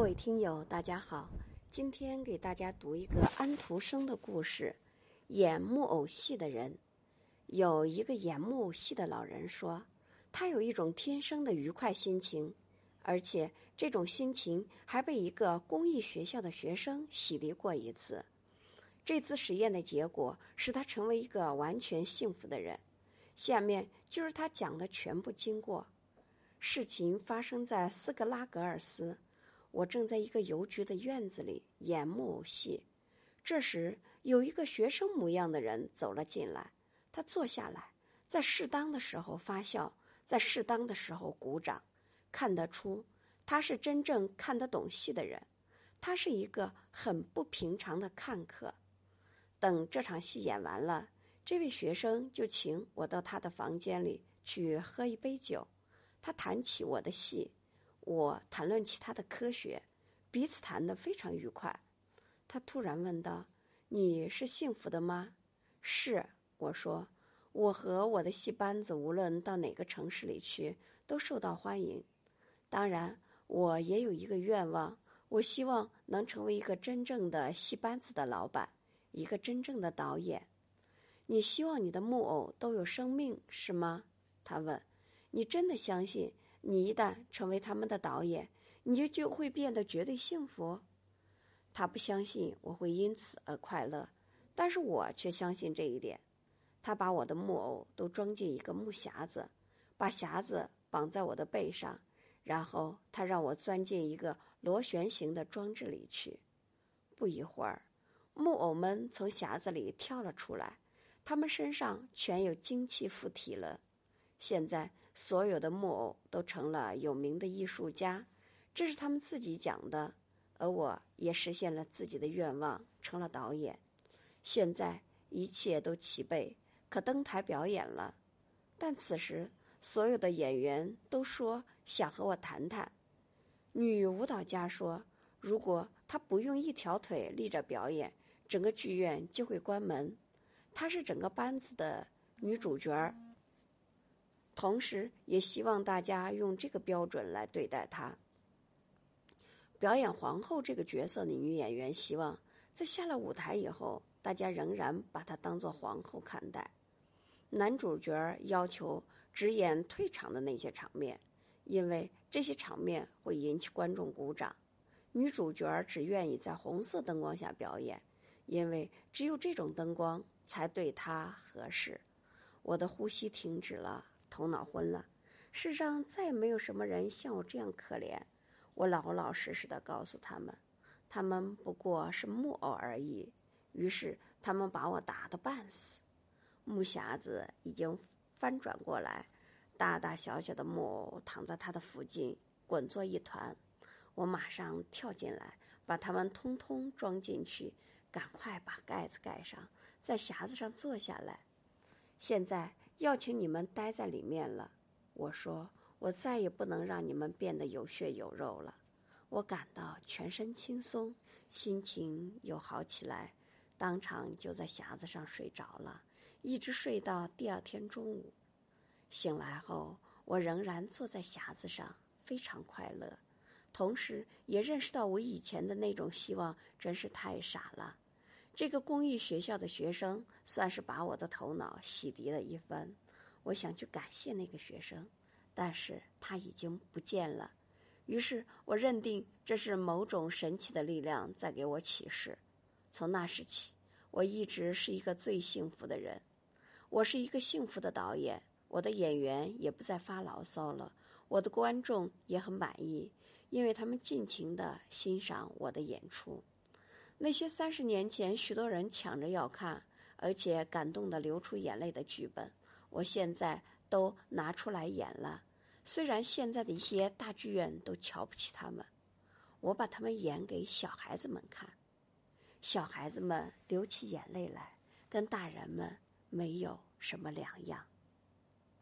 各位听友，大家好，今天给大家读一个安徒生的故事。演木偶戏的人，有一个演木偶戏的老人说，他有一种天生的愉快心情，而且这种心情还被一个公益学校的学生洗涤过一次。这次实验的结果使他成为一个完全幸福的人。下面就是他讲的全部经过。事情发生在斯格拉格尔斯。我正在一个邮局的院子里演木偶戏，这时有一个学生模样的人走了进来。他坐下来，在适当的时候发笑，在适当的时候鼓掌。看得出他是真正看得懂戏的人。他是一个很不平常的看客。等这场戏演完了，这位学生就请我到他的房间里去喝一杯酒。他谈起我的戏。我谈论起他的科学，彼此谈得非常愉快。他突然问道：“你是幸福的吗？”“是。”我说，“我和我的戏班子无论到哪个城市里去，都受到欢迎。当然，我也有一个愿望，我希望能成为一个真正的戏班子的老板，一个真正的导演。你希望你的木偶都有生命，是吗？”他问。“你真的相信？”你一旦成为他们的导演，你就就会变得绝对幸福。他不相信我会因此而快乐，但是我却相信这一点。他把我的木偶都装进一个木匣子，把匣子绑在我的背上，然后他让我钻进一个螺旋形的装置里去。不一会儿，木偶们从匣子里跳了出来，他们身上全有精气附体了。现在所有的木偶都成了有名的艺术家，这是他们自己讲的，而我也实现了自己的愿望，成了导演。现在一切都齐备，可登台表演了。但此时，所有的演员都说想和我谈谈。女舞蹈家说，如果她不用一条腿立着表演，整个剧院就会关门。她是整个班子的女主角儿。同时，也希望大家用这个标准来对待她。表演皇后这个角色的女演员希望，在下了舞台以后，大家仍然把她当做皇后看待。男主角要求只演退场的那些场面，因为这些场面会引起观众鼓掌。女主角只愿意在红色灯光下表演，因为只有这种灯光才对她合适。我的呼吸停止了。头脑昏了，世上再没有什么人像我这样可怜。我老老实实的告诉他们，他们不过是木偶而已。于是他们把我打得半死。木匣子已经翻转过来，大大小小的木偶躺在它的附近，滚作一团。我马上跳进来，把它们通通装进去，赶快把盖子盖上，在匣子上坐下来。现在。要请你们待在里面了，我说，我再也不能让你们变得有血有肉了。我感到全身轻松，心情又好起来，当场就在匣子上睡着了，一直睡到第二天中午。醒来后，我仍然坐在匣子上，非常快乐，同时也认识到我以前的那种希望真是太傻了。这个公益学校的学生算是把我的头脑洗涤了一番。我想去感谢那个学生，但是他已经不见了。于是我认定这是某种神奇的力量在给我启示。从那时起，我一直是一个最幸福的人。我是一个幸福的导演，我的演员也不再发牢骚了，我的观众也很满意，因为他们尽情的欣赏我的演出。那些三十年前许多人抢着要看，而且感动的流出眼泪的剧本，我现在都拿出来演了。虽然现在的一些大剧院都瞧不起他们，我把他们演给小孩子们看，小孩子们流起眼泪来，跟大人们没有什么两样。